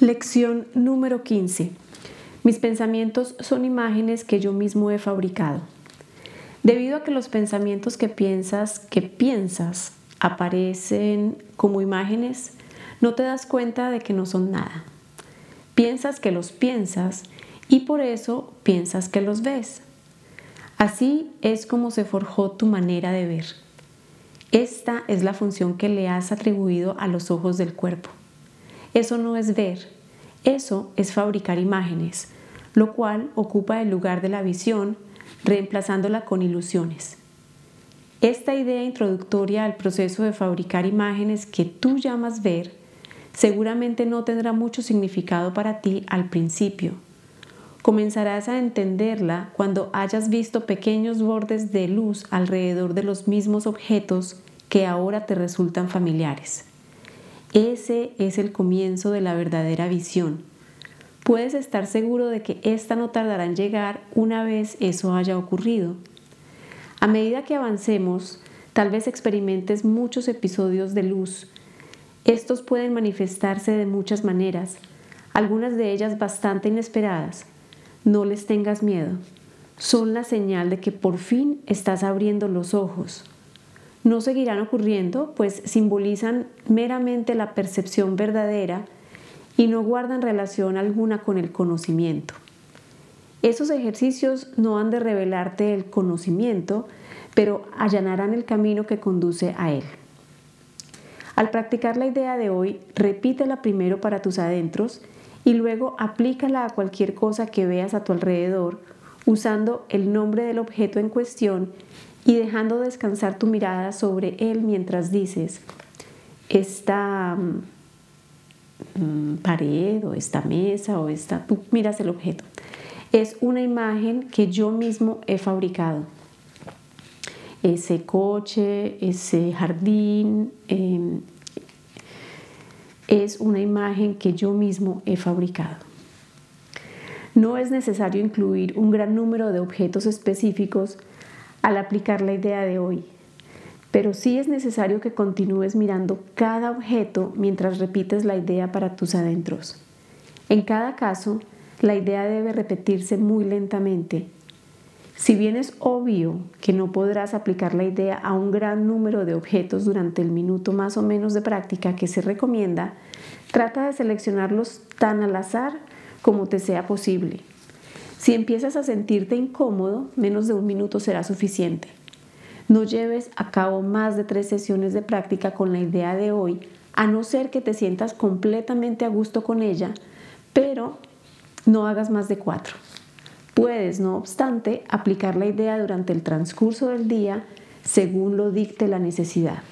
Lección número 15. Mis pensamientos son imágenes que yo mismo he fabricado. Debido a que los pensamientos que piensas, que piensas, aparecen como imágenes, no te das cuenta de que no son nada. Piensas que los piensas y por eso piensas que los ves. Así es como se forjó tu manera de ver. Esta es la función que le has atribuido a los ojos del cuerpo. Eso no es ver, eso es fabricar imágenes, lo cual ocupa el lugar de la visión, reemplazándola con ilusiones. Esta idea introductoria al proceso de fabricar imágenes que tú llamas ver seguramente no tendrá mucho significado para ti al principio. Comenzarás a entenderla cuando hayas visto pequeños bordes de luz alrededor de los mismos objetos que ahora te resultan familiares. Ese es el comienzo de la verdadera visión. Puedes estar seguro de que esta no tardará en llegar una vez eso haya ocurrido. A medida que avancemos, tal vez experimentes muchos episodios de luz. Estos pueden manifestarse de muchas maneras, algunas de ellas bastante inesperadas. No les tengas miedo. Son la señal de que por fin estás abriendo los ojos no seguirán ocurriendo, pues simbolizan meramente la percepción verdadera y no guardan relación alguna con el conocimiento. Esos ejercicios no han de revelarte el conocimiento, pero allanarán el camino que conduce a él. Al practicar la idea de hoy, repítela primero para tus adentros y luego aplícala a cualquier cosa que veas a tu alrededor usando el nombre del objeto en cuestión y dejando descansar tu mirada sobre él mientras dices, esta mm, mm, pared o esta mesa o esta, tú miras el objeto. Es una imagen que yo mismo he fabricado. Ese coche, ese jardín, em, es una imagen que yo mismo he fabricado. No es necesario incluir un gran número de objetos específicos al aplicar la idea de hoy. Pero sí es necesario que continúes mirando cada objeto mientras repites la idea para tus adentros. En cada caso, la idea debe repetirse muy lentamente. Si bien es obvio que no podrás aplicar la idea a un gran número de objetos durante el minuto más o menos de práctica que se recomienda, trata de seleccionarlos tan al azar como te sea posible. Si empiezas a sentirte incómodo, menos de un minuto será suficiente. No lleves a cabo más de tres sesiones de práctica con la idea de hoy, a no ser que te sientas completamente a gusto con ella, pero no hagas más de cuatro. Puedes, no obstante, aplicar la idea durante el transcurso del día según lo dicte la necesidad.